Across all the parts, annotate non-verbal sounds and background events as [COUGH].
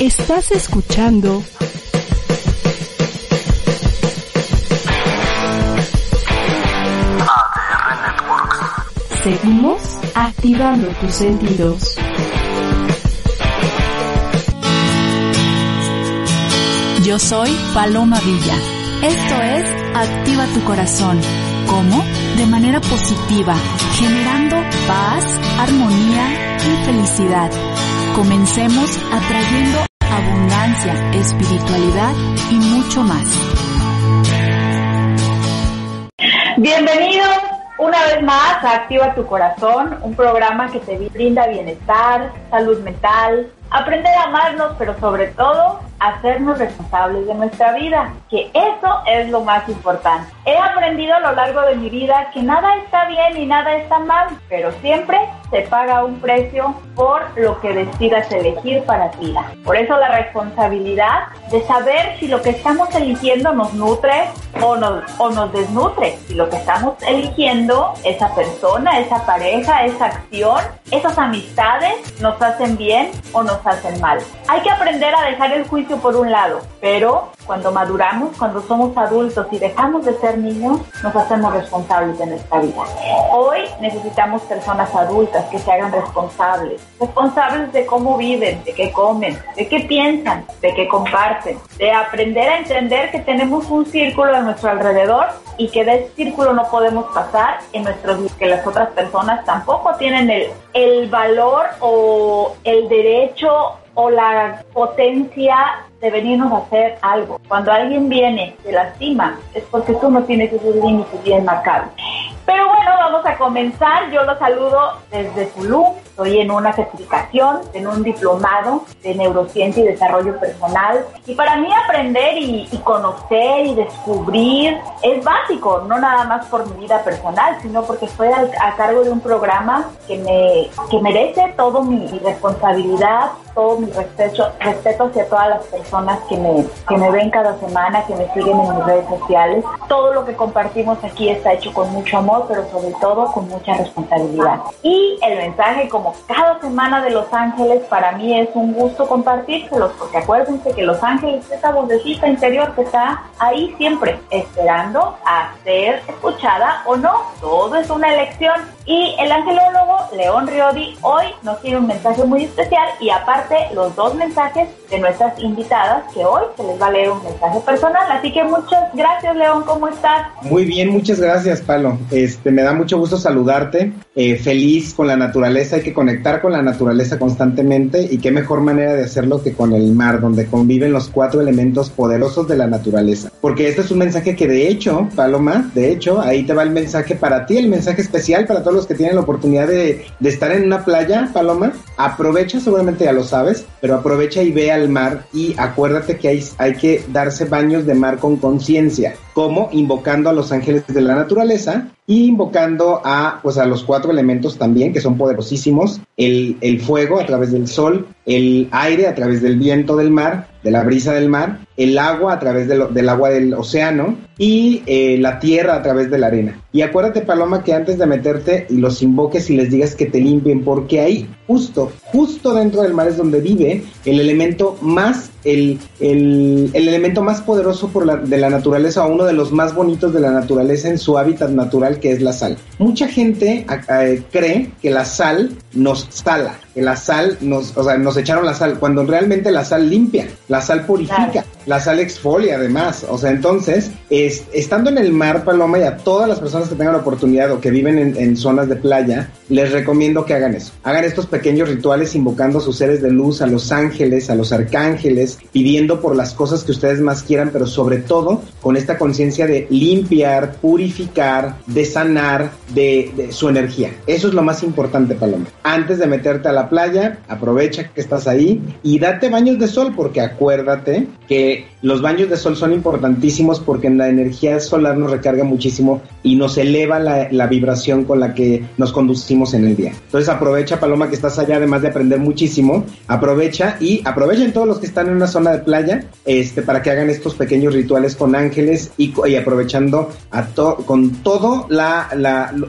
Estás escuchando ADR Networks. Seguimos activando tus sentidos. Yo soy Paloma Villa. Esto es Activa tu corazón. ¿Cómo? De manera positiva, generando paz, armonía y felicidad. Comencemos atrayendo abundancia, espiritualidad y mucho más. Bienvenidos una vez más a Activa tu Corazón, un programa que te brinda bienestar, salud mental, aprender a amarnos, pero sobre todo hacernos responsables de nuestra vida, que eso es lo más importante. He aprendido a lo largo de mi vida que nada está bien y nada está mal, pero siempre se paga un precio por lo que decidas elegir para ti. Por eso la responsabilidad de saber si lo que estamos eligiendo nos nutre o nos, o nos desnutre, si lo que estamos eligiendo, esa persona, esa pareja, esa acción, esas amistades nos hacen bien o nos hacen mal. Hay que aprender a dejar el juicio por un lado, pero cuando maduramos, cuando somos adultos y dejamos de ser niños, nos hacemos responsables de nuestra vida. Hoy necesitamos personas adultas que se hagan responsables, responsables de cómo viven, de qué comen, de qué piensan, de qué comparten, de aprender a entender que tenemos un círculo a nuestro alrededor y que de ese círculo no podemos pasar en nuestros que las otras personas tampoco tienen el, el valor o el derecho o la potencia de venirnos a hacer algo. Cuando alguien viene, te lastima, es porque tú no tienes esos límites bien marcados. Pero bueno, vamos a comenzar. Yo los saludo desde Tulum. Estoy en una certificación, en un diplomado de neurociencia y desarrollo personal. Y para mí aprender y, y conocer y descubrir es básico, no nada más por mi vida personal, sino porque estoy al, a cargo de un programa que, me, que merece toda mi, mi responsabilidad, todo mi respeto, respeto hacia todas las personas que me, que me ven cada semana, que me siguen en mis redes sociales. Todo lo que compartimos aquí está hecho con mucho amor, pero sobre todo con mucha responsabilidad. Y el mensaje, como cada semana de Los Ángeles, para mí es un gusto compartírselos, porque acuérdense que Los Ángeles es esa vocecita interior que está ahí siempre, esperando a ser escuchada o no. Todo es una elección. Y el angelólogo León Riodi hoy nos tiene un mensaje muy especial y aparte los dos mensajes de nuestras invitadas que hoy se les va a leer un mensaje personal. Así que muchas gracias León, ¿cómo estás? Muy bien, muchas gracias Palo. Este, me da mucho gusto saludarte. Eh, feliz con la naturaleza, hay que conectar con la naturaleza constantemente y qué mejor manera de hacerlo que con el mar, donde conviven los cuatro elementos poderosos de la naturaleza. Porque este es un mensaje que de hecho, Paloma, de hecho, ahí te va el mensaje para ti, el mensaje especial para todos los que tienen la oportunidad de, estar en una playa, Paloma. Aprovecha, seguramente ya lo sabes, pero aprovecha y ve al mar y acuérdate que hay, hay que darse baños de mar con conciencia, como invocando a los ángeles de la naturaleza y invocando a, pues, a los cuatro elementos también, que son poderosísimos, el, el fuego a través del sol, el aire a través del viento del mar, de la brisa del mar, el agua a través de del agua del océano y eh, la tierra a través de la arena. Y acuérdate, Paloma, que antes de meterte los invoques y les digas que te limpien, porque ahí, justo, justo dentro del mar es donde vive el elemento más, el, el, el elemento más poderoso por la, de la naturaleza, o uno de los más bonitos de la naturaleza en su hábitat natural, que es la sal. Mucha gente cree que la sal nos sala, que la sal nos, o sea, nos echaron la sal, cuando realmente la sal limpia, la sal purifica. La sal exfolia además, o sea, entonces, es, estando en el mar, Paloma, y a todas las personas que tengan la oportunidad o que viven en, zonas de playa, les recomiendo que hagan eso, hagan estos pequeños rituales invocando a sus seres de luz, a los ángeles, a los arcángeles, pidiendo por las cosas que ustedes más quieran, pero sobre todo con esta conciencia de limpiar, purificar, de sanar, de su energía. Eso es lo más importante, Paloma. Antes de meterte a la playa, aprovecha que estás ahí y date baños de sol, porque acuérdate que los baños de sol son importantísimos porque la energía solar nos recarga muchísimo y nos eleva la, vibración con la que nos conducimos en el día. Entonces aprovecha, Paloma, que estás allá, además de aprender muchísimo, aprovecha y aprovechen todos los que están en una zona de playa este, para que hagan estos pequeños rituales con ángeles y, aprovechando con todo,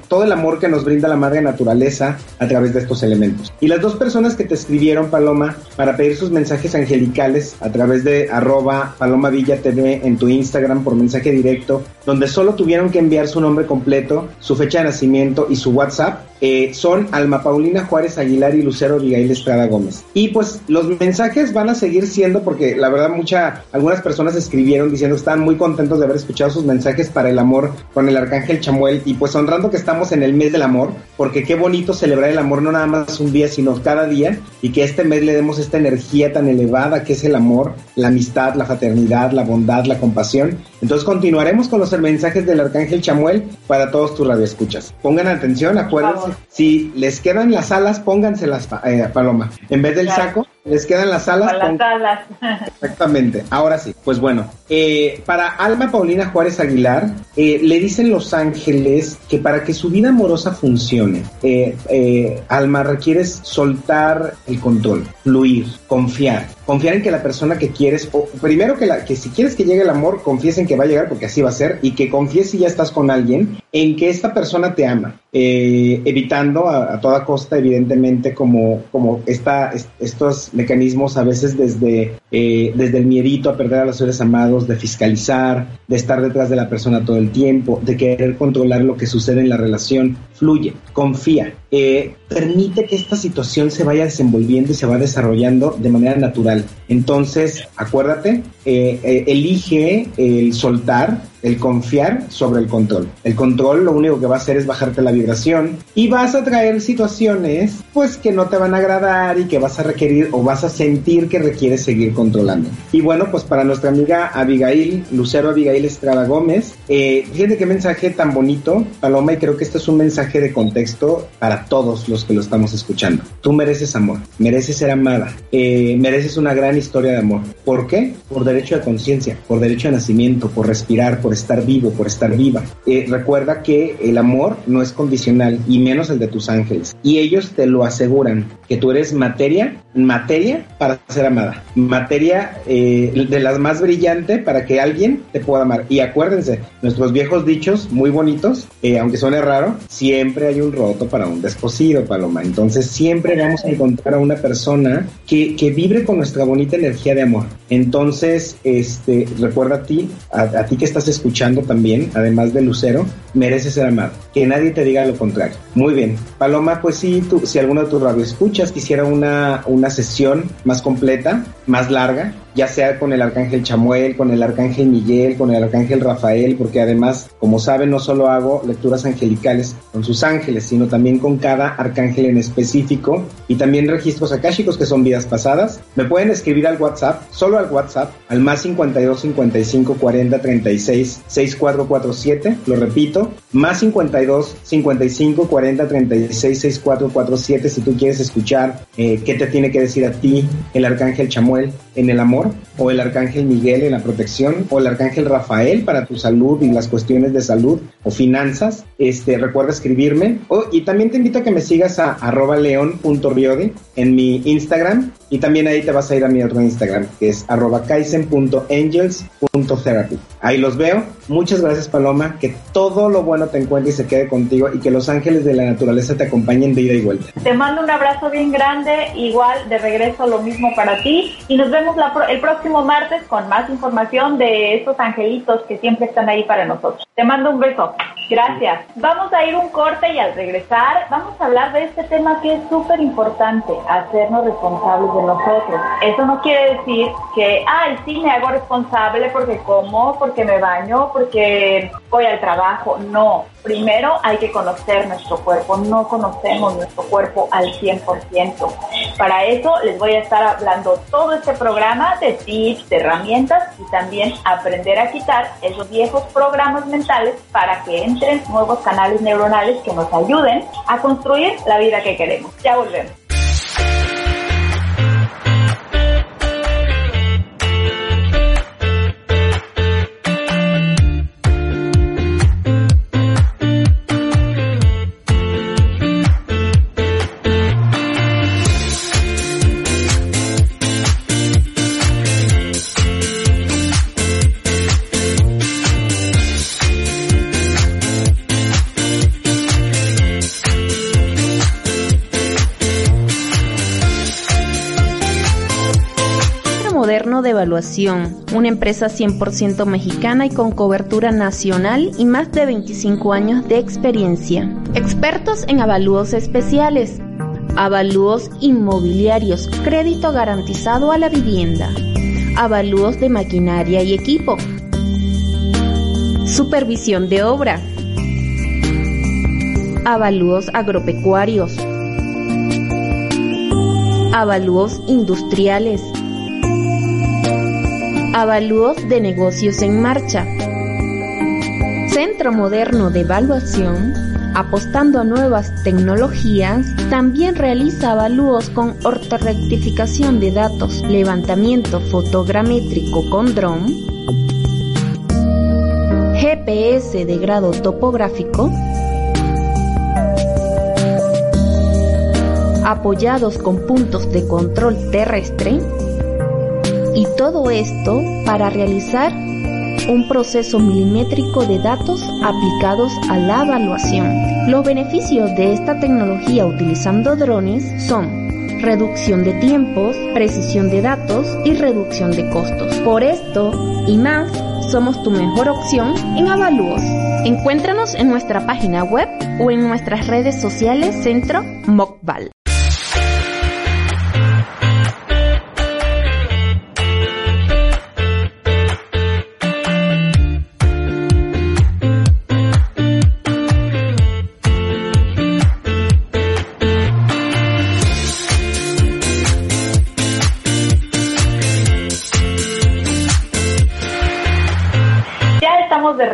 todo el amor que nos brinda la madre naturaleza a través de estos elementos. Y las dos personas que te escribieron, Paloma, para pedir sus mensajes angelicales a través de arroba Paloma Villa TV en tu Instagram por mensaje directo, donde solo tuvieron que enviar su nombre completo, su fecha de nacimiento y su WhatsApp, eh, son Alma Paulina Juárez Aguilar y Lucero Abigail Estrada Gómez. Y pues los mensajes van a seguir siendo, porque la verdad mucha, algunas personas escribieron diciendo que están muy contentos de haber escuchado sus mensajes para el amor con el Arcángel Chamuel y pues honrando que estamos en el mes del amor, porque qué bonito celebrar el amor no nada más un día, sino cada día y que este mes le demos esta energía tan elevada que es el amor, la amistad, la fraternidad, la bondad, la compasión. Entonces continuaremos con los mensajes del Arcángel Chamuel para todos tus radioescuchas. Pongan atención, acuérdense, si les quedan las alas, pónganselas, eh, Paloma. En vez del claro. saco, les quedan las alas. Con las alas. [LAUGHS] Exactamente. Ahora sí, pues bueno, eh, para Alma Paulina Juárez Aguilar, eh, le dicen los ángeles que para que su vida amorosa funcione, eh, Alma, requieres soltar el control, fluir, confiar. Confiar en que la persona que quieres, o primero que, la, que si quieres que llegue el amor, confíes en que va a llegar porque así va a ser, y que confíes si ya estás con alguien, en que esta persona te ama, evitando a, toda costa, evidentemente, como, como estos mecanismos a veces desde, eh, desde el miedito a perder a los seres amados, de fiscalizar, de estar detrás de la persona todo el tiempo, de querer controlar lo que sucede en la relación. Fluye, confía, eh, permite que esta situación se vaya desenvolviendo y se va desarrollando de manera natural. Entonces, acuérdate, eh, eh, elige el soltar, el confiar sobre el control. El control lo único que va a hacer es bajarte la vibración y vas a traer situaciones pues que no te van a agradar y que vas a requerir o vas a sentir que requieres seguir controlando. Y bueno, pues para nuestra amiga Abigail, Lucero Abigail Estrada Gómez, eh, fíjate qué mensaje tan bonito, Paloma, y creo que este es un mensaje de contexto para todos los que lo estamos escuchando. Tú mereces amor, mereces ser amada, eh, mereces una gran historia de amor. ¿Por qué? Por derecho de conciencia, por derecho de nacimiento, por respirar, por estar vivo, por estar viva. Eh, recuerda que el amor no es condicional y menos el de tus ángeles. Y ellos te lo aseguran, que tú eres materia, materia para ser amada, materia eh, de las más brillante para que alguien te pueda amar. Y acuérdense, nuestros viejos dichos muy bonitos, eh, aunque suene raro, siempre hay un roto para un descosido, Paloma. Entonces siempre vamos a encontrar a una persona que, que vibre con nuestra bonita energía de amor. Entonces, este, recuerda a ti, a, a ti que estás escuchando también, además de Lucero, mereces ser amado. Que nadie te diga lo contrario. Muy bien. Paloma, pues sí, tú, si alguno de tus radioescuchas quisiera una, una sesión más completa, más larga, ya sea con el arcángel Chamuel, con el arcángel Miguel, con el arcángel Rafael, porque además, como saben, no solo hago lecturas angelicales con sus ángeles, sino también con cada arcángel en específico y también registros akáshicos que son vidas pasadas. Me pueden escribir al WhatsApp, solo al WhatsApp, al más 52 55 40 36 6447, lo repito, momento más 52 55 40 36 6447 si tú quieres escuchar eh, qué te tiene que decir a ti el arcángel Chamuel en el amor o el arcángel Miguel en la protección o el arcángel Rafael para tu salud y las cuestiones de salud o finanzas, este recuerda escribirme oh, y también te invito a que me sigas a arroba en mi Instagram y también ahí te vas a ir a mi otro Instagram que es arroba kaisen.angels.therapy. Ahí los veo. Muchas gracias Paloma, que todo lo bueno te encuentre y se quede contigo y que los ángeles de la naturaleza te acompañen de ida y vuelta. Te mando un abrazo bien grande, igual de regreso lo mismo para ti y nos vemos la, el próximo martes con más información de estos angelitos que siempre están ahí para nosotros. Te mando un beso. Gracias. Vamos a ir un corte y al regresar vamos a hablar de este tema que es súper importante, hacernos responsables de nosotros. Eso no quiere decir que, ay, sí, me hago responsable porque como, porque me baño, porque voy al trabajo. No, primero hay que conocer nuestro cuerpo. No conocemos nuestro cuerpo al 100%. Para eso les voy a estar hablando todo este programa de tips, de herramientas y también aprender a quitar esos viejos programas mentales para que entren nuevos canales neuronales que nos ayuden a construir la vida que queremos. Ya volvemos. Una empresa 100% mexicana y con cobertura nacional y más de 25 años de experiencia. Expertos en avalúos especiales, avalúos inmobiliarios, crédito garantizado a la vivienda, avalúos de maquinaria y equipo, supervisión de obra, avalúos agropecuarios, avalúos industriales, avalúos de negocios en marcha. Centro Moderno de Evaluación, apostando a nuevas tecnologías, también realiza avalúos con ortorectificación de datos, levantamiento fotogramétrico con dron, GPS de grado topográfico, apoyados con puntos de control terrestre y todo esto para realizar un proceso milimétrico de datos aplicados a la evaluación. Los beneficios de esta tecnología utilizando drones son reducción de tiempos, precisión de datos y reducción de costos. Por esto y más, somos tu mejor opción en avalúos. Encuéntranos en nuestra página web o en nuestras redes sociales Centro Mocval.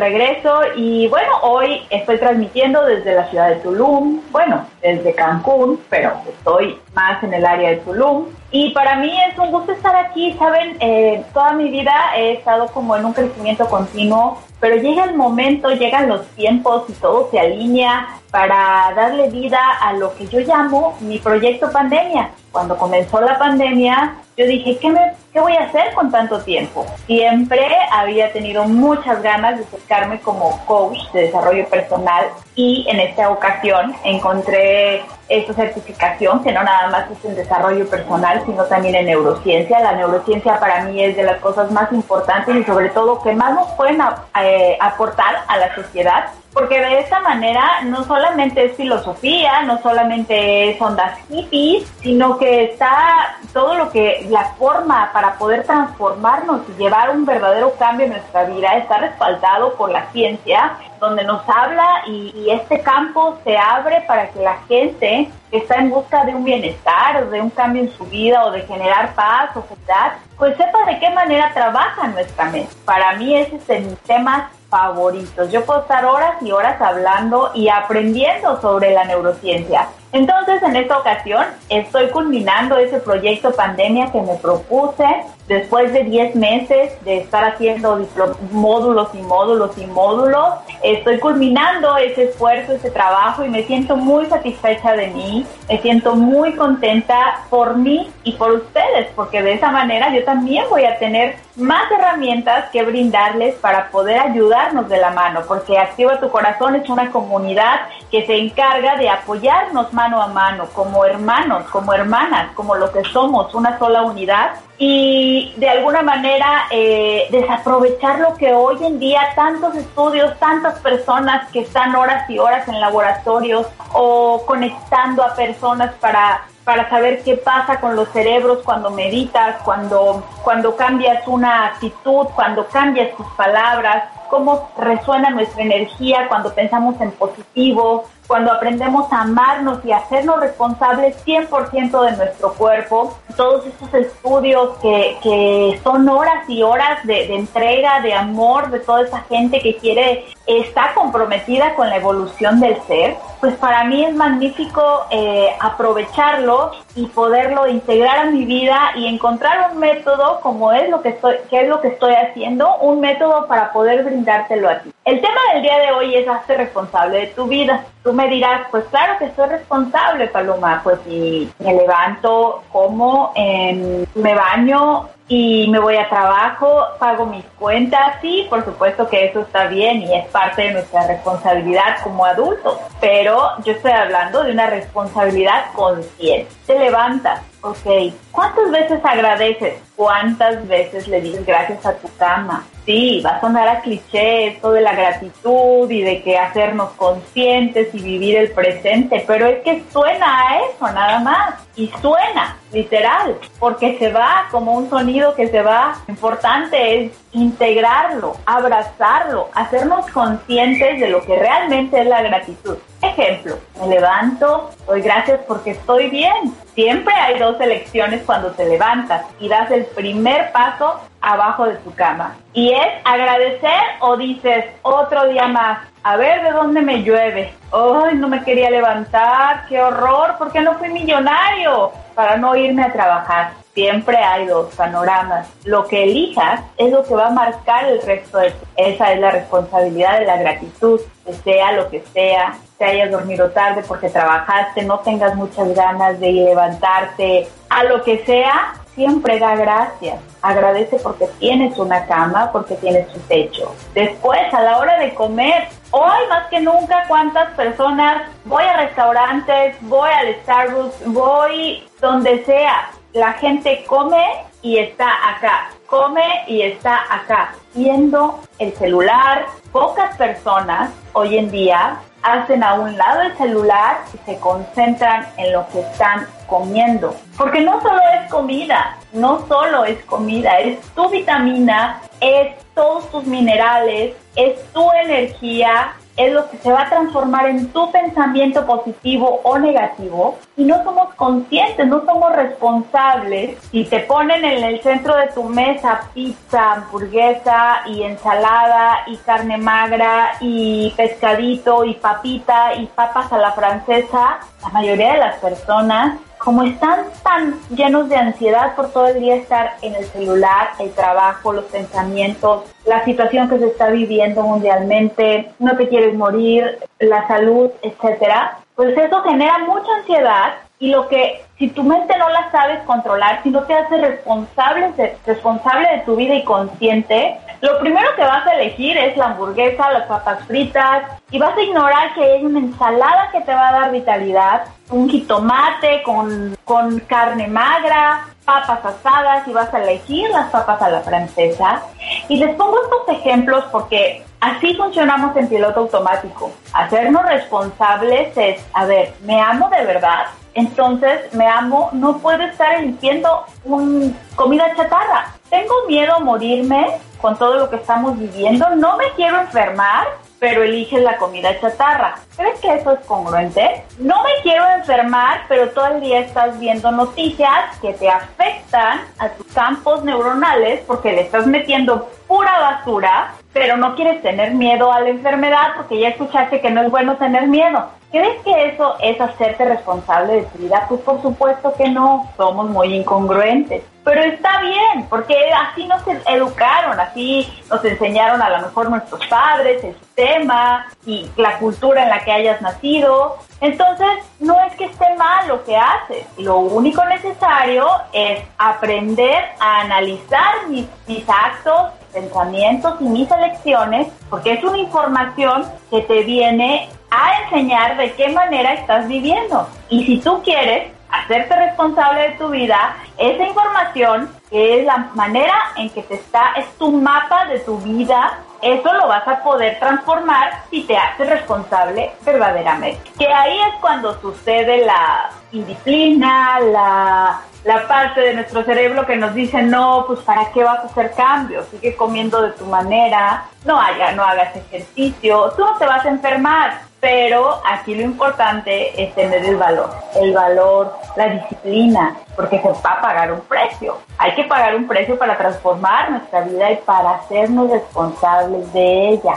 Regreso y bueno, hoy estoy transmitiendo desde la ciudad de Tulum, bueno, desde Cancún, pero estoy más en el área de Tulum. Y para mí es un gusto estar aquí, saben, eh, toda mi vida he estado como en un crecimiento continuo, pero llega el momento, llegan los tiempos y todo se alinea para darle vida a lo que yo llamo mi proyecto pandemia. Cuando comenzó la pandemia, yo dije, ¿qué, me, ¿qué voy a hacer con tanto tiempo? Siempre había tenido muchas ganas de acercarme como coach de desarrollo personal y en esta ocasión encontré esta certificación que no nada más es en desarrollo personal, sino también en neurociencia. La neurociencia para mí es de las cosas más importantes y sobre todo que más nos pueden eh, aportar a la sociedad porque de esta manera no solamente es filosofía, no solamente es ondas hippies, sino que está todo lo que, la forma para poder transformarnos y llevar un verdadero cambio en nuestra vida está respaldado por la ciencia, donde nos habla y, este campo se abre para que la gente que está en busca de un bienestar, de un cambio en su vida o de generar paz o felicidad, pues sepa de qué manera trabaja nuestra mente. Para mí ese es el tema favoritos. Yo puedo estar horas y horas hablando y aprendiendo sobre la neurociencia. Entonces, en esta ocasión, estoy culminando ese proyecto pandemia que me propuse después de 10 meses de estar haciendo módulos y módulos y módulos. Estoy culminando ese esfuerzo, ese trabajo y me siento muy satisfecha de mí. Me siento muy contenta por mí y por ustedes, porque de esa manera yo también voy a tener más herramientas que brindarles para poder ayudarnos de la mano, porque Activa tu Corazón es una comunidad que se encarga de apoyarnos mano a mano, como hermanos, como hermanas, como lo que somos, una sola unidad, y de alguna manera eh, desaprovechar lo que hoy en día tantos estudios, tantas personas que están horas y horas en laboratorios o conectando a personas para para saber qué pasa con los cerebros cuando meditas, cuando, cuando cambias una actitud, cuando cambias tus palabras, cómo resuena nuestra energía cuando pensamos en positivo, cuando aprendemos a amarnos y hacernos responsables 100% de nuestro cuerpo, todos estos estudios que, que son horas y horas de, entrega, de amor de toda esa gente que quiere, está comprometida con la evolución del ser, pues para mí es magnífico eh, aprovecharlo y poderlo integrar a mi vida y encontrar un método como es lo que estoy, que es lo que estoy haciendo, un método para poder brindártelo a ti. El tema del día de hoy es hacer responsable de tu vida. Tú me dirás, pues claro que soy responsable, Paloma, pues si me levanto, como, em, me baño y me voy a trabajo, pago mis cuentas, sí, por supuesto que eso está bien y es parte de nuestra responsabilidad como adultos, pero yo estoy hablando de una responsabilidad consciente. Te levantas, Ok, ¿cuántas veces agradeces? ¿Cuántas veces le dices gracias a tu cama? Sí, va a sonar a cliché esto de la gratitud y de que hacernos conscientes y vivir el presente, pero es que suena a eso nada más. Y suena, literal, porque se va como un sonido que se va. Importante es integrarlo, abrazarlo, hacernos conscientes de lo que realmente es la gratitud. Ejemplo, me levanto, doy gracias porque estoy bien. Siempre hay dos elecciones cuando te levantas y das el primer paso abajo de tu cama. Y es agradecer o dices otro día más, a ver de dónde me llueve. Ay, no me quería levantar, qué horror, ¿por qué no fui millonario? Para no irme a trabajar. Siempre hay dos panoramas. Lo que elijas es lo que va a marcar el resto de tu. Esa es la responsabilidad de la gratitud, que sea lo que sea, te hayas dormido tarde porque trabajaste, no tengas muchas ganas de levantarte, a lo que sea, siempre da gracias. Agradece porque tienes una cama, porque tienes un techo. Después, a la hora de comer, hoy más que nunca, ¿cuántas personas voy a restaurantes, voy al Starbucks, voy donde sea? La gente come y está acá, come y está acá, viendo el celular. Pocas personas hoy en día hacen a un lado el celular y se concentran en lo que están comiendo. Porque no solo es comida, no solo es comida, es tu vitamina, es todos tus minerales, es tu energía, es lo que se va a transformar en tu pensamiento positivo o negativo. Y no somos conscientes, no somos responsables. Y te ponen en el centro de tu mesa pizza, hamburguesa y ensalada y carne magra y pescadito y papita y papas a la francesa, la mayoría de las personas como están tan llenos de ansiedad por todo el día estar en el celular, el trabajo, los pensamientos, la situación que se está viviendo mundialmente, no te quieres morir, la salud, etcétera, pues eso genera mucha ansiedad y lo que si tu mente no la sabes controlar, si no te haces responsable de, responsable de tu vida y consciente, lo primero que vas a elegir es la hamburguesa, las papas fritas y vas a ignorar que hay una ensalada que te va a dar vitalidad, un jitomate con, con carne magra, papas asadas y vas a elegir las papas a la francesa. Y les pongo estos ejemplos porque así funcionamos en piloto automático. Hacernos responsables es, a ver, ¿me amo de verdad? Entonces, me amo, no puedo estar eligiendo un comida chatarra. Tengo miedo a morirme con todo lo que estamos viviendo, no me quiero enfermar, pero eliges la comida chatarra. ¿Crees que eso es congruente? No me quiero enfermar, pero todo el día estás viendo noticias que te afectan a tus campos neuronales porque le estás metiendo pura basura, pero no quieres tener miedo a la enfermedad porque ya escuchaste que no es bueno tener miedo. ¿Crees que eso es hacerte responsable de tu vida? Pues por supuesto que no, somos muy incongruentes. Pero está bien, porque así nos educaron, así nos enseñaron a lo mejor nuestros padres, el sistema y la cultura en la que hayas nacido. Entonces, no es que esté mal lo que haces. Lo único necesario es aprender a analizar mis, mis actos, pensamientos y mis elecciones, porque es una información que te viene a enseñar de qué manera estás viviendo. Y si tú quieres hacerte responsable de tu vida, esa información que es la manera en que te está, es tu mapa de tu vida, eso lo vas a poder transformar si te haces responsable verdaderamente. Que ahí es cuando sucede la indisciplina, la, la parte de nuestro cerebro que nos dice, no, pues para qué vas a hacer cambios, sigue comiendo de tu manera, no, haga, no hagas ejercicio, tú no te vas a enfermar, pero aquí lo importante es tener el valor, el valor, la disciplina, porque se va a pagar un precio. Hay que pagar un precio para transformar nuestra vida y para hacernos responsables de ella.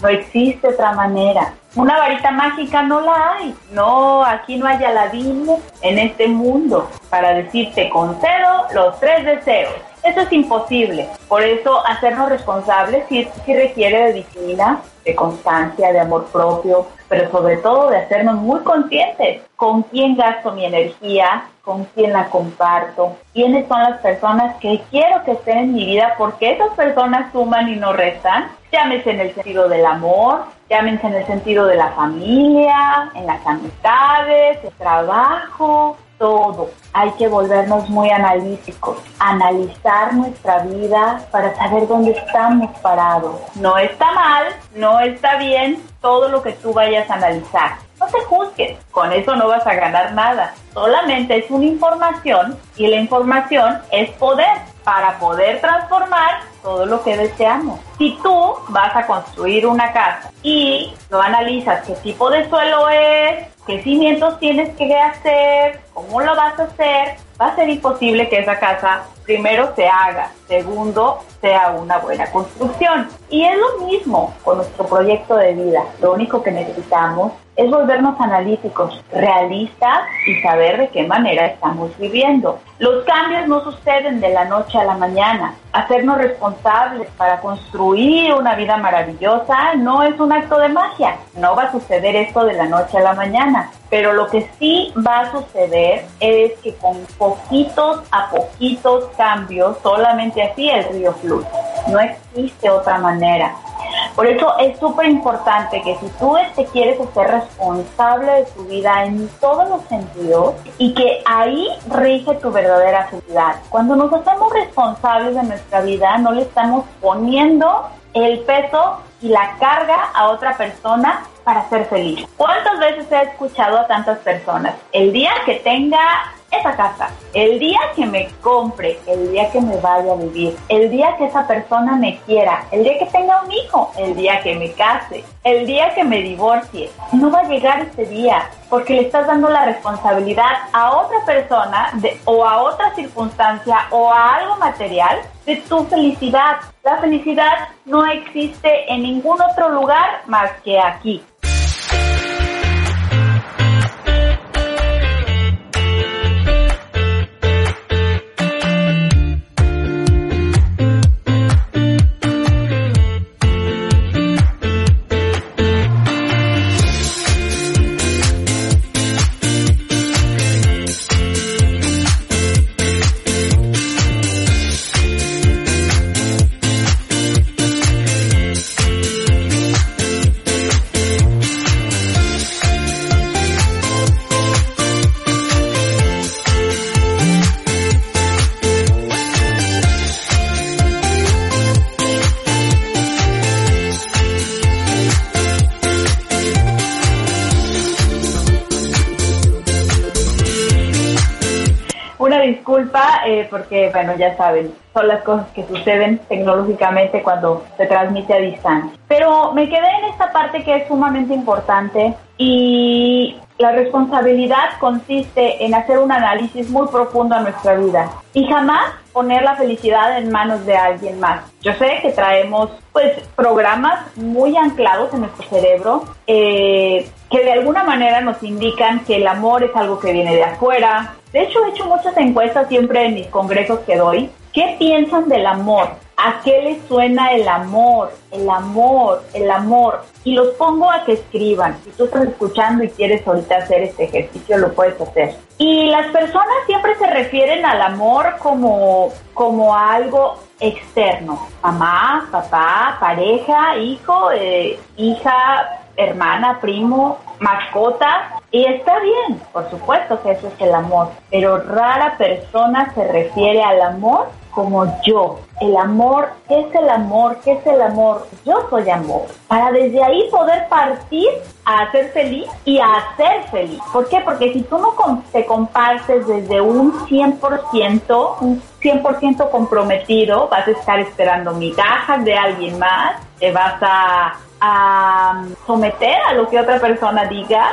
No existe otra manera. Una varita mágica no la hay. No, aquí no hay aladín en este mundo para decirte concedo los tres deseos. Eso es imposible. Por eso hacernos responsables sí, sí requiere de disciplina, de constancia, de amor propio, pero sobre todo de hacernos muy conscientes con quién gasto mi energía, con quién la comparto, quiénes son las personas que quiero que estén en mi vida, porque esas personas suman y no restan, llámese en el sentido del amor, llámense en el sentido de la familia, en las amistades, el trabajo, todo. Hay que volvernos muy analíticos, analizar nuestra vida para saber dónde estamos parados. No está mal, no está bien todo lo que tú vayas a analizar. No te juzgues, con eso no vas a ganar nada. Solamente es una información y la información es poder para poder transformar todo lo que deseamos. Si tú vas a construir una casa y lo analizas qué tipo de suelo es, qué cimientos tienes que hacer, cómo lo vas a hacer, va a ser imposible que esa casa primero se haga, segundo sea una buena construcción. Y es lo mismo con nuestro proyecto de vida. Lo único que necesitamos es volvernos analíticos, realistas y saber de qué manera estamos viviendo. Los cambios no suceden de la noche a la mañana. Hacernos responsables para construir una vida maravillosa no es un acto de magia. No va a suceder esto de la noche a la mañana. Pero lo que sí va a suceder es que con poquitos a poquitos cambios, solamente así el río fluye. No existe otra manera. Por eso es súper importante que si tú te quieres hacer responsable de tu vida en todos los sentidos y que ahí rige tu verdadera felicidad. Cuando nos hacemos responsables de nuestra vida, no le estamos poniendo el peso y la carga a otra persona para ser feliz. ¿Cuántas veces he escuchado a tantas personas? El día que tenga esa casa, el día que me compre, el día que me vaya a vivir, el día que esa persona me quiera, el día que tenga un hijo, el día que me case, el día que me divorcie, no va a llegar ese día porque le estás dando la responsabilidad a otra persona o a otra circunstancia o a algo material de tu felicidad. La felicidad no existe en ningún otro lugar más que aquí. Porque, bueno, ya saben, son las cosas que suceden tecnológicamente cuando se transmite a distancia. Pero me quedé en esta parte que es sumamente importante y la responsabilidad consiste en hacer un análisis muy profundo a nuestra vida y jamás poner la felicidad en manos de alguien más. Yo sé que traemos pues programas muy anclados en nuestro cerebro eh, que de alguna manera nos indican que el amor es algo que viene de afuera. De hecho, he hecho muchas encuestas siempre en mis congresos que doy. ¿Qué piensan del amor? ¿A qué les suena el amor? El amor, el amor. Y los pongo a que escriban. Si tú estás escuchando y quieres ahorita hacer este ejercicio, lo puedes hacer. Y las personas siempre se refieren al amor como, como algo externo. Mamá, papá, pareja, hijo, eh, hija, hermana, primo, mascota. Y está bien, por supuesto que eso es el amor. Pero rara persona se refiere al amor como yo. El amor, ¿qué es el amor? ¿Qué es el amor? Yo soy amor. Para desde ahí poder partir a ser feliz y a ser feliz. ¿Por qué? Porque si tú no te compartes desde un 100%, un 100% comprometido, vas a estar esperando migajas de alguien más, te vas a, a someter a lo que otra persona diga,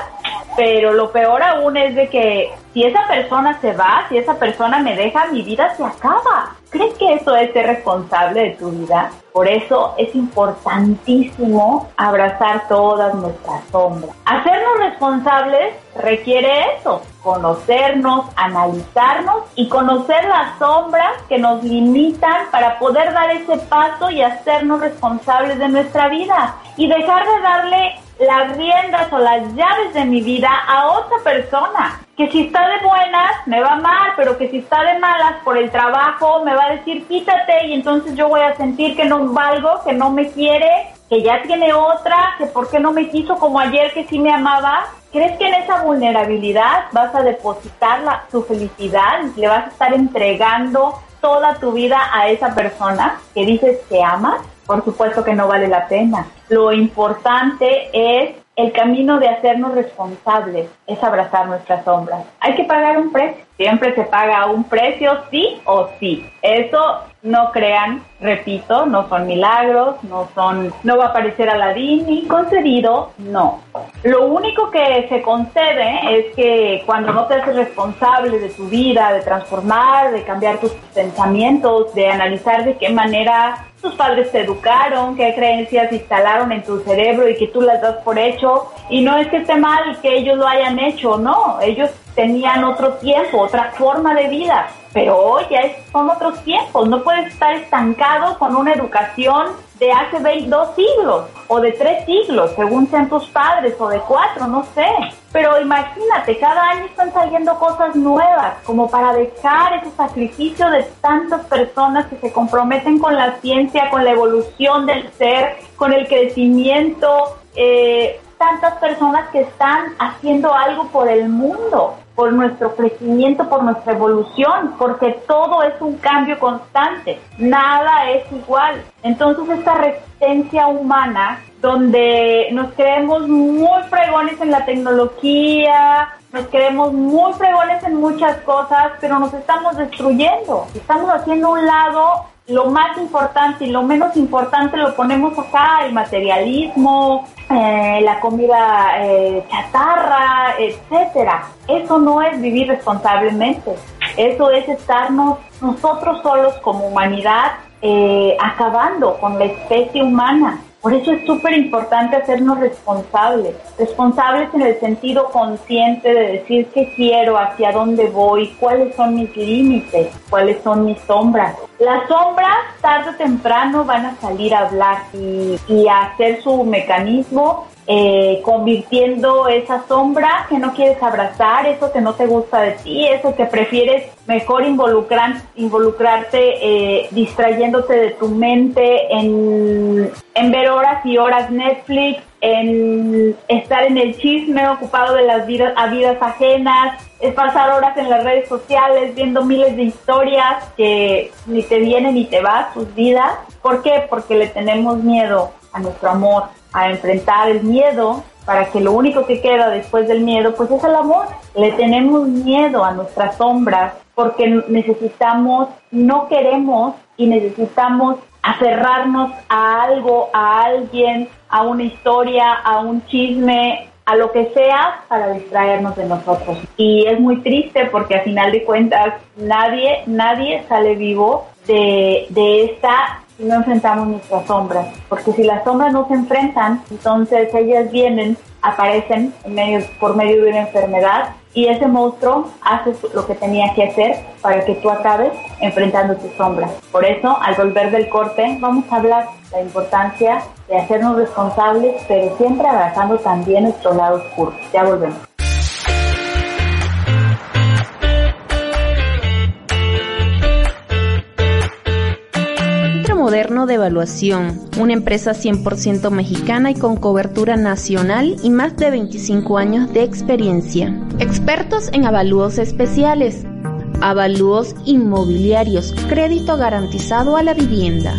pero lo peor aún es de que si esa persona se va, si esa persona me deja, mi vida se acaba. ¿Crees que eso es ser responsable de tu vida? Por eso es importantísimo abrazar todas nuestras sombras. Hacernos responsables requiere eso, conocernos, analizarnos y conocer las sombras que nos limitan para poder dar ese paso y hacernos responsables de nuestra vida y dejar de darle las riendas o las llaves de mi vida a otra persona. Que si está de buenas me va mal, pero que si está de malas por el trabajo me va a decir quítate y entonces yo voy a sentir que no valgo, que no me quiere, que ya tiene otra, que por qué no me quiso como ayer que sí me amaba. ¿Crees que en esa vulnerabilidad vas a depositar la, tu felicidad? ¿Le vas a estar entregando toda tu vida a esa persona que dices que amas? Por supuesto que no vale la pena. Lo importante es el camino de hacernos responsables, es abrazar nuestras sombras. Hay que pagar un precio. Siempre se paga un precio, sí o sí. Eso no crean, repito, no son milagros, no son, no va a aparecer Aladín ni concedido, no. Lo único que se concede es que cuando no te haces responsable de tu vida, de transformar, de cambiar tus pensamientos, de analizar de qué manera tus padres te educaron, qué creencias instalaron en tu cerebro y que tú las das por hecho. Y no es que esté mal que ellos lo hayan hecho, no, ellos tenían otro tiempo, otra forma de vida, pero hoy ya son otros tiempos, no puedes estar estancado con una educación de hace dos siglos o de tres siglos, según sean tus padres, o de cuatro, no sé. Pero imagínate, cada año están saliendo cosas nuevas, como para dejar ese sacrificio de tantas personas que se comprometen con la ciencia, con la evolución del ser, con el crecimiento. Eh, tantas personas que están haciendo algo por el mundo, por nuestro crecimiento, por nuestra evolución, porque todo es un cambio constante, nada es igual. Entonces esta resistencia humana, donde nos creemos muy fregones en la tecnología, nos creemos muy fregones en muchas cosas, pero nos estamos destruyendo, estamos haciendo un lado lo más importante y lo menos importante lo ponemos acá, el materialismo, eh, la comida eh, chatarra, etcétera. Eso no es vivir responsablemente. Eso es estarnos nosotros solos como humanidad eh, acabando con la especie humana. Por eso es súper importante hacernos responsables, responsables en el sentido consciente de decir qué quiero, hacia dónde voy, cuáles son mis límites, cuáles son mis sombras. Las sombras tarde o temprano van a salir a hablar y, y a hacer su mecanismo eh, convirtiendo esa sombra que no quieres abrazar, eso que no te gusta de ti, eso que prefieres mejor involucrar, involucrarte eh, distrayéndote de tu mente en, ver horas y horas Netflix, en estar en el chisme ocupado de las vidas, a vidas ajenas, es pasar horas en las redes sociales viendo miles de historias que ni te vienen ni te vas sus vidas. ¿Por qué? Porque le tenemos miedo a nuestro amor, a enfrentar el miedo para que lo único que queda después del miedo pues es el amor. Le tenemos miedo a nuestras sombras porque necesitamos, no queremos y necesitamos aferrarnos a algo, a alguien, a una historia, a un chisme, a lo que sea para distraernos de nosotros. Y es muy triste porque a final de cuentas nadie, nadie sale vivo de, de esta si no enfrentamos nuestras sombras. Porque si las sombras no se enfrentan, entonces ellas vienen, aparecen en medio, por medio de una enfermedad y ese monstruo hace lo que tenía que hacer para que tú acabes enfrentando tus sombras. Por eso, al volver del corte, vamos a hablar de la importancia de hacernos responsables, pero siempre abrazando también nuestro lado oscuro. Ya volvemos. Moderno de Evaluación, una empresa 100% mexicana y con cobertura nacional y más de 25 años de experiencia. Expertos en avalúos especiales, avalúos inmobiliarios, crédito garantizado a la vivienda,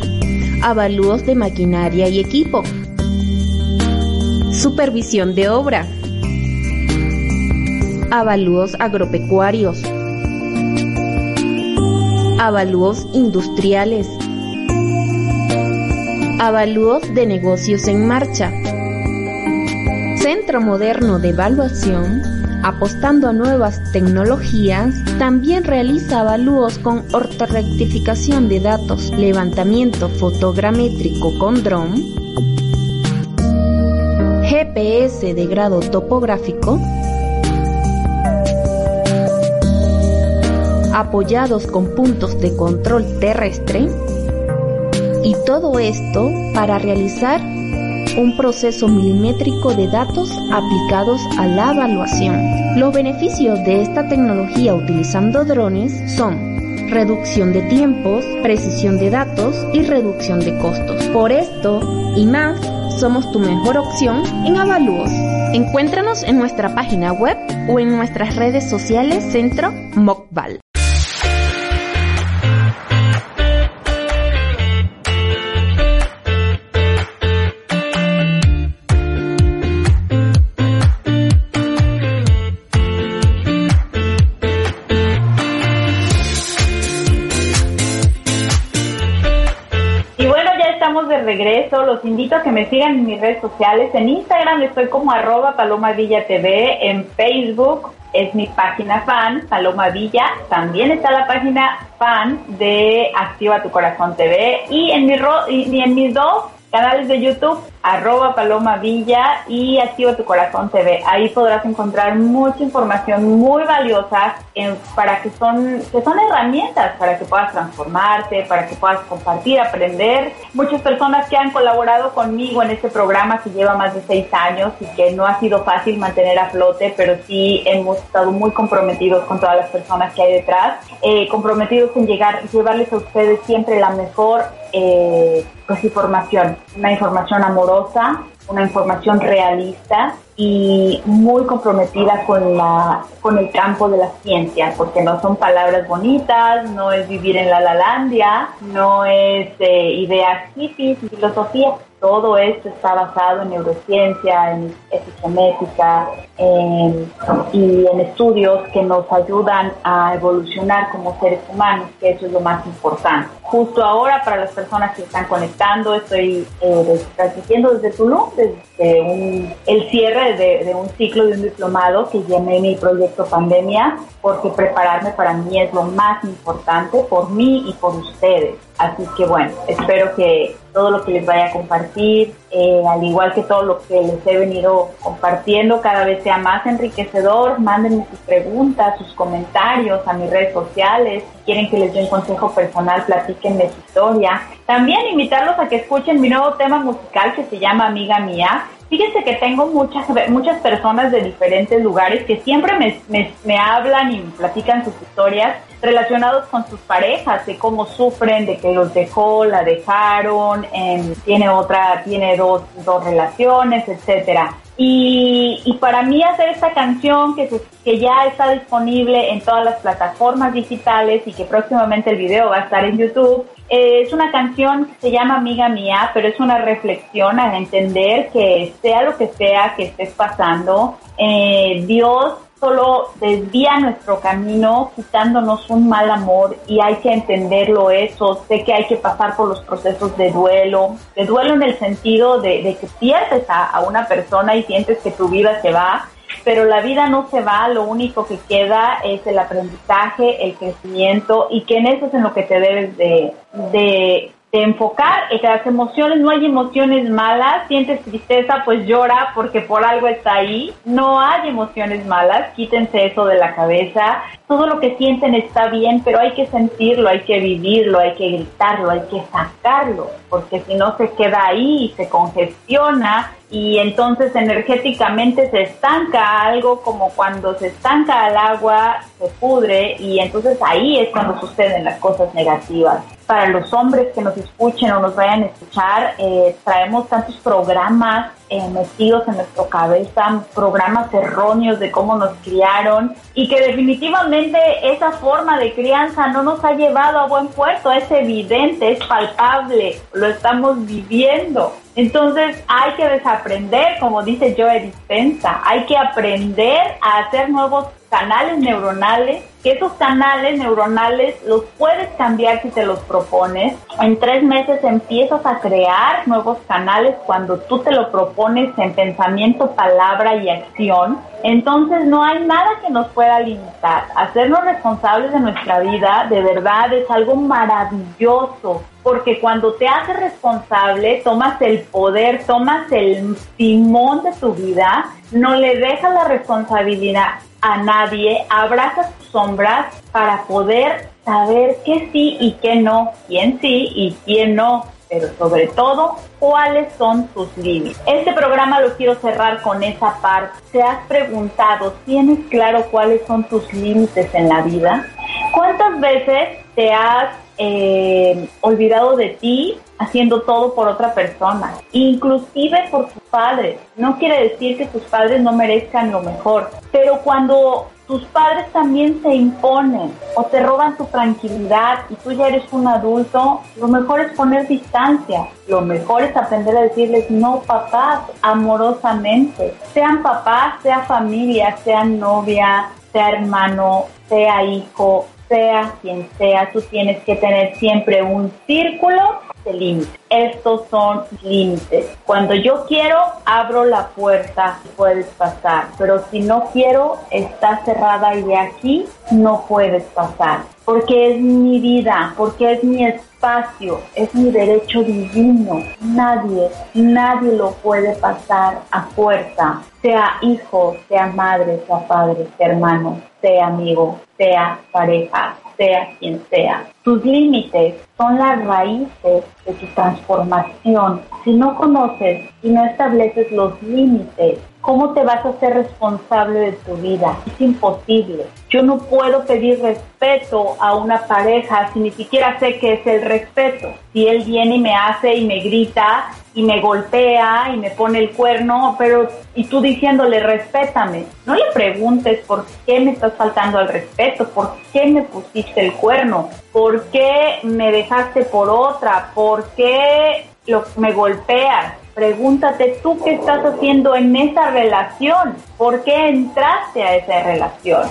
avalúos de maquinaria y equipo, supervisión de obra, avalúos agropecuarios, avalúos industriales, Avalúos de negocios en marcha. Centro Moderno de Evaluación, apostando a nuevas tecnologías, también realiza avalúos con ortorectificación de datos, levantamiento fotogramétrico con dron, GPS de grado topográfico, apoyados con puntos de control terrestre, y todo esto para realizar un proceso milimétrico de datos aplicados a la evaluación. Los beneficios de esta tecnología utilizando drones son reducción de tiempos, precisión de datos y reducción de costos. Por esto y más, somos tu mejor opción en avalúos. Encuéntranos en nuestra página web o en nuestras redes sociales Centro Mokbal. Invito a que me sigan en mis redes sociales. En Instagram estoy como arroba Paloma Villa TV. En Facebook es mi página fan, Paloma Villa. También está la página fan de Activa tu Corazón TV. Y en, mi y en mis dos canales de YouTube, arroba Paloma Villa y Activa tu Corazón TV. Ahí podrás encontrar mucha información muy valiosa para que son, que son herramientas para que puedas transformarte, para que puedas compartir, aprender. Muchas personas que han colaborado conmigo en este programa que lleva más de seis años y que no ha sido fácil mantener a flote, pero sí hemos estado muy comprometidos con todas las personas que hay detrás, eh, comprometidos en llegar, llevarles a ustedes siempre la mejor eh, pues información, una información amorosa, una información realista y muy comprometida con la con el campo de la ciencia, porque no son palabras bonitas, no es vivir en la lalandia, no es eh, ideas hippies, filosofía, todo esto está basado en neurociencia, en epigenética y en estudios que nos ayudan a evolucionar como seres humanos, que eso es lo más importante. Justo ahora, para las personas que están conectando, estoy eh, transmitiendo desde Tulum, desde un, el cierre de, de, un ciclo de un diplomado que llamé mi proyecto Pandemia, porque prepararme para mí es lo más importante por mí y por ustedes. Así que bueno, espero que todo lo que les vaya a compartir, eh, al igual que todo lo que les he venido compartiendo, cada vez sea más enriquecedor. Mándenme sus preguntas, sus comentarios a mis redes sociales. Si quieren que les dé un consejo personal, platíquenme su historia. También invitarlos a que escuchen mi nuevo tema musical que se llama Amiga Mía. Fíjense que tengo muchas, muchas personas de diferentes lugares que siempre me, me, me hablan y me platican sus historias relacionados con sus parejas, de cómo sufren, de que los dejó, la dejaron, tiene otra, tiene dos, dos relaciones, etcétera. Y, para mí hacer esta canción que, que ya está disponible en todas las plataformas digitales y que próximamente el video va a estar en YouTube, eh, es una canción que se llama Amiga Mía, pero es una reflexión a entender que sea lo que sea que estés pasando, eh, Dios solo desvía nuestro camino quitándonos un mal amor y hay que entenderlo eso. Sé que hay que pasar por los procesos de duelo, de duelo en el sentido de, que pierdes a, a, una persona y sientes que tu vida se va, pero la vida no se va, lo único que queda es el aprendizaje, el crecimiento y que en eso es en lo que te debes de, de de enfocar en que las emociones, no hay emociones malas, sientes tristeza, pues llora porque por algo está ahí, no hay emociones malas, quítense eso de la cabeza, todo lo que sienten está bien, pero hay que sentirlo, hay que vivirlo, hay que gritarlo, hay que sacarlo, porque si no se queda ahí se congestiona y entonces energéticamente se estanca algo como cuando se estanca el agua, se pudre y entonces ahí es cuando suceden las cosas negativas para los hombres que nos escuchen o nos vayan a escuchar, eh, traemos tantos programas eh, metidos en nuestra cabeza, programas erróneos de cómo nos criaron y que definitivamente esa forma de crianza no nos ha llevado a buen puerto, es evidente, es palpable, lo estamos viviendo. Entonces hay que desaprender, como dice Joe Dispensa, hay que aprender a hacer nuevos canales neuronales, que esos canales neuronales los puedes cambiar si te los propones. En tres meses empiezas a crear nuevos canales cuando tú te lo propones en pensamiento, palabra y acción. Entonces no hay nada que nos pueda limitar. Hacernos responsables de nuestra vida de verdad es algo maravilloso porque cuando te haces responsable, tomas el poder, tomas el timón de tu vida, no le dejas la responsabilidad a nadie, abrazas tus sombras para poder saber qué sí y qué no, quién sí y quién no, pero sobre todo cuáles son tus límites. Este programa lo quiero cerrar con esa parte. ¿Te has preguntado, tienes claro cuáles son tus límites en la vida? ¿Cuántas veces te has eh, olvidado de ti haciendo todo por otra persona, inclusive por tus padres? No quiere decir que tus padres no merezcan lo mejor, pero cuando tus padres también se imponen o te roban tu tranquilidad y tú ya eres un adulto, lo mejor es poner distancia. Lo mejor es aprender a decirles no papás amorosamente. Sean papás, sea familia, sea novia, sea hermano, sea hijo, sea quien sea, tú tienes que tener siempre un círculo de límites. Estos son límites. Cuando yo quiero, abro la puerta y puedes pasar. Pero si no quiero, está cerrada y de aquí no puedes pasar. Porque es mi vida, porque es mi espacio, es mi derecho divino. Nadie, nadie lo puede pasar a fuerza. Sea hijo, sea madre, sea padre, sea hermano, sea amigo, sea pareja, sea quien sea. Tus límites son las raíces de tu transformación. Si no conoces y no estableces los límites, ¿cómo te vas a ser responsable de tu vida? Es imposible. Yo no puedo pedir respeto a una pareja si ni siquiera sé qué es el respeto. Si él viene y me hace y me grita y me golpea y me pone el cuerno, pero y tú diciéndole respétame, no le preguntes por qué me estás faltando al respeto, por qué me pusiste el cuerno, por qué me dejaste por otra, por qué me golpeas. Pregúntate tú qué estás haciendo en esa relación, por qué entraste a esa relación,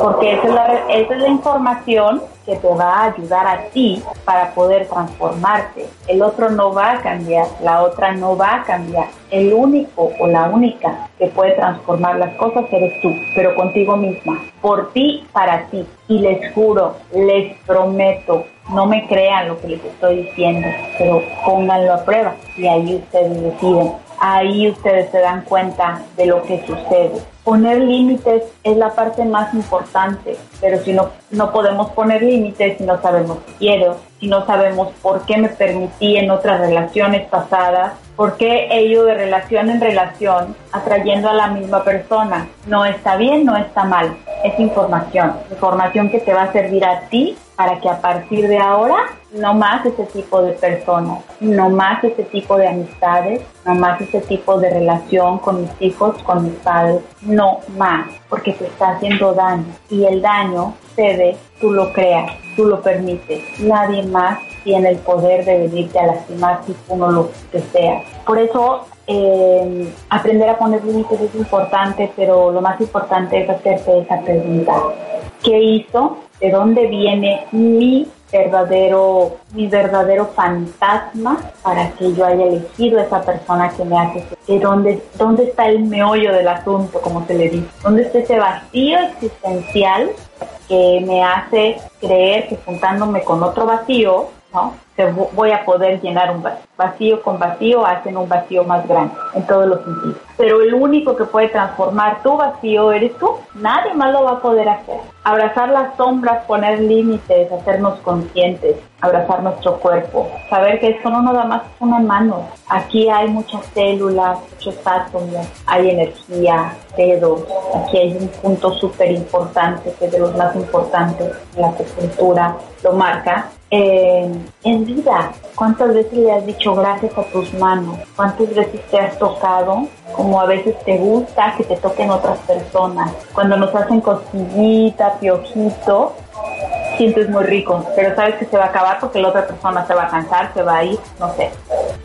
porque esa es la, es la información que te va a ayudar a ti para poder transformarte. El otro no va a cambiar, la otra no va a cambiar. El único o la única que puede transformar las cosas eres tú, pero contigo misma, por ti, para ti. Y les juro, les prometo, no me crean lo que les estoy diciendo, pero pónganlo a prueba y ahí ustedes deciden. Ahí ustedes se dan cuenta de lo que sucede. Poner límites es la parte más importante, pero si no, no podemos poner límites si no sabemos qué quiero, si no sabemos por qué me permití en otras relaciones pasadas, por qué he ido de relación en relación atrayendo a la misma persona. No está bien, no está mal. Es información, información que te va a servir a ti para que a partir de ahora no más ese tipo de personas, no más ese tipo de amistades, no más ese tipo de relación con mis hijos, con mis padres, no más, porque te está haciendo daño y el daño se ve, tú lo creas, tú lo permites, nadie más tiene el poder de venirte a lastimar si tú no lo deseas. Por eso eh, aprender a poner límites es importante, pero lo más importante es hacerte esa pregunta. ¿Qué hizo? ¿De dónde viene mi verdadero, mi verdadero fantasma para que yo haya elegido esa persona que me hace de dónde, dónde está el meollo del asunto, como se le dice, dónde está ese vacío existencial que me hace creer que juntándome con otro vacío, ¿no? Voy a poder llenar un vacío. Vacío con vacío hacen un vacío más grande en todos los sentidos. Pero el único que puede transformar tu vacío eres tú. Nadie más lo va a poder hacer. Abrazar las sombras, poner límites, hacernos conscientes, abrazar nuestro cuerpo, saber que esto no nos da más una mano. Aquí hay muchas células, muchos átomos, hay energía, dedos. Aquí hay un punto súper importante, que es de los más importantes, la acupuntura lo marca. Eh, en vida, ¿cuántas veces le has dicho gracias a tus manos? ¿Cuántas veces te has tocado como a veces te gusta que te toquen otras personas? Cuando nos hacen cosquillita, piojito, sientes muy rico, pero sabes que se va a acabar porque la otra persona se va a cansar, se va a ir, no sé.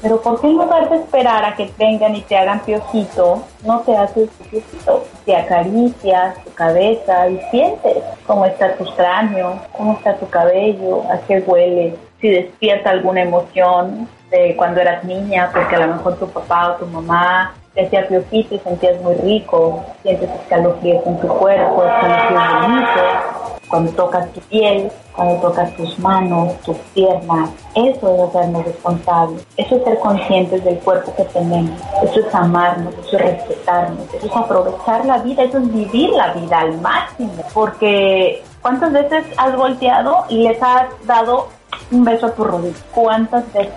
Pero ¿por qué en lugar de esperar a que vengan y te hagan piojito, no te haces piojito? Te acaricias tu cabeza y sientes cómo está tu cráneo, cómo está tu cabello, a qué huele, si despierta alguna emoción de cuando eras niña, porque a lo mejor tu papá o tu mamá te hacía piojito y sentías muy rico, sientes escalofríos en tu cuerpo, escalofríos bonito cuando tocas tu piel, cuando tocas tus manos, tus piernas. Eso es hacernos responsables, eso es ser conscientes del cuerpo que tenemos, eso es amarnos, eso es respetarnos, eso es aprovechar la vida, eso es vivir la vida al máximo. Porque ¿cuántas veces has volteado y les has dado un beso a tu rodilla? ¿Cuántas veces?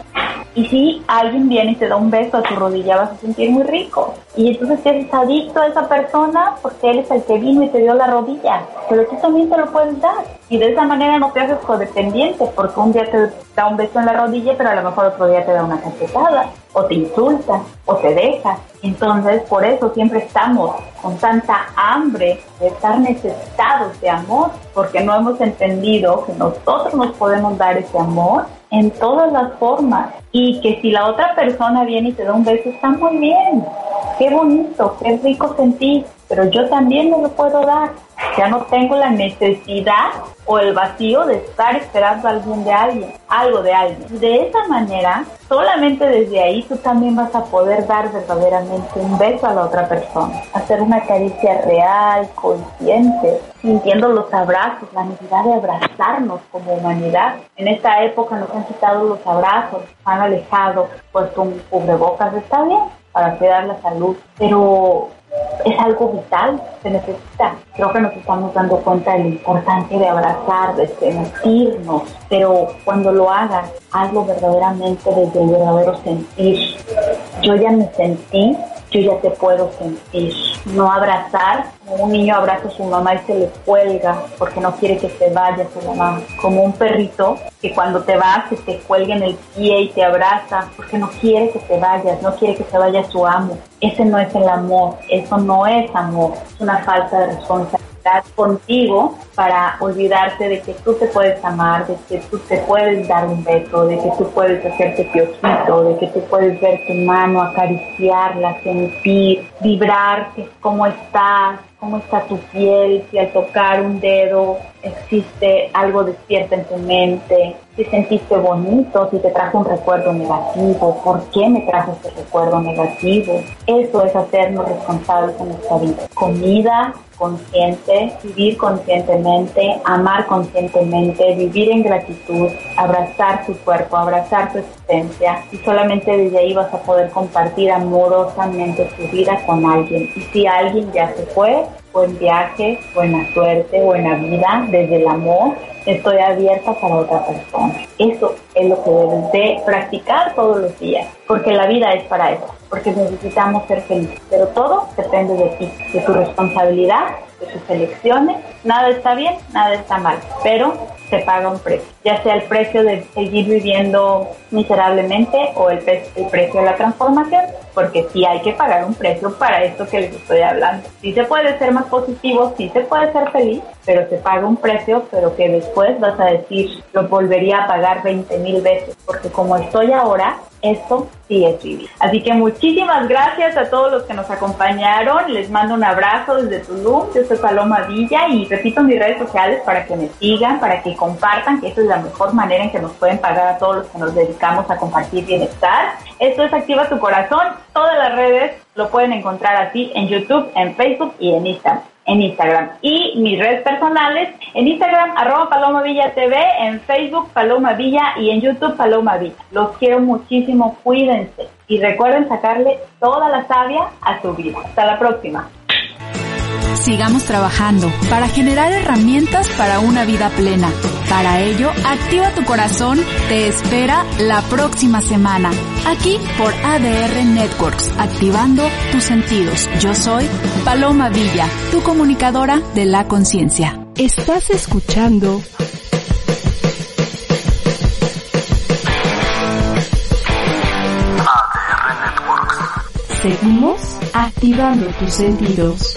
Y si alguien viene y te da un beso a tu rodilla, vas a sentir muy rico. Y entonces eres adicto a esa persona porque él es el que vino y te dio la rodilla, pero tú también te lo puedes dar. Y de esa manera no te haces codependiente porque un día te da un beso en la rodilla, pero a lo mejor otro día te da una cachetada, o te insulta, o te deja. Entonces, por eso siempre estamos con tanta hambre de estar necesitados de amor, porque no hemos entendido que nosotros nos podemos dar ese amor en todas las formas y que si la otra persona viene y te da un beso está muy bien, qué bonito, qué rico sentir, pero yo también me lo puedo dar. Ya no tengo la necesidad o el vacío de estar esperando algo de alguien, algo de alguien. De esa manera, solamente desde ahí tú también vas a poder dar verdaderamente un beso a la otra persona, hacer una caricia real, consciente, sintiendo los abrazos, la necesidad de abrazarnos como humanidad. En esta época nos han quitado los abrazos, han alejado, pues con cubrebocas está bien para cuidar la salud, pero es algo vital, se necesita. Creo que nos estamos dando cuenta de la importancia de abrazar, de sentirnos, pero cuando lo hagas, hazlo verdaderamente desde el verdadero sentir. Yo ya me sentí yo ya te puedo sentir. No abrazar, como un niño abraza a su mamá y se le cuelga porque no quiere que se vaya su mamá. Como un perrito que cuando te vas se te cuelga en el pie y te abraza porque no quiere que te vayas, no quiere que se vaya su amo. Ese no es el amor, eso no es amor, es una falta de responsabilidad contigo para olvidarte de que tú te puedes amar, de que tú te puedes dar un beso, de que tú puedes hacerte piojito, de que tú puedes ver tu mano, acariciarla, sentir, vibrar, cómo estás, cómo está tu piel, si al tocar un dedo existe algo despierta en tu mente, si sentiste bonito, si te trajo un recuerdo negativo, por qué me trajo ese recuerdo negativo. Eso es hacernos responsables en nuestra vida. Comida, consciente, vivir conscientemente, amar conscientemente, vivir en gratitud, abrazar tu cuerpo, abrazar tu y solamente desde ahí vas a poder compartir amorosamente tu vida con alguien. Y si alguien ya se fue, buen viaje, buena suerte, buena vida, desde el amor, estoy abierta para otra persona. Eso es lo que debes de practicar todos los días, porque la vida es para eso, porque necesitamos ser felices, pero todo depende de ti, de tu responsabilidad, de tus elecciones, nada está bien, nada está mal, pero se paga un precio, ya sea el precio de seguir viviendo miserablemente o el, el precio de la transformación, porque sí hay que pagar un precio para esto que les estoy hablando. Sí se puede ser más positivo, sí se puede ser feliz, pero se paga un precio, pero que después vas a decir, lo volvería a pagar 20 mil veces, porque como estoy ahora, esto sí es vivir. Así que muchísimas gracias a todos los que nos acompañaron. Les mando un abrazo desde Tulum. Yo soy Paloma Villa y repito mis redes sociales para que me sigan, para que compartan, que esa es la mejor manera en que nos pueden pagar a todos los que nos dedicamos a compartir bienestar. Esto es Activa tu Corazón. Todas las redes lo pueden encontrar así en YouTube, en Facebook y en Instagram en Instagram. Y mis redes personales, en Instagram, arroba Paloma Villa TV, en Facebook, Paloma Villa y en YouTube, Paloma Villa. Los quiero muchísimo, cuídense y recuerden sacarle toda la savia a su vida. Hasta la próxima. Sigamos trabajando para generar herramientas para una vida plena. Para ello, Activa tu Corazón te espera la próxima semana, aquí por ADR Networks, activando tus sentidos. Yo soy Paloma Villa, tu comunicadora de la conciencia. Estás escuchando ADR Networks. Seguimos activando tus sentidos.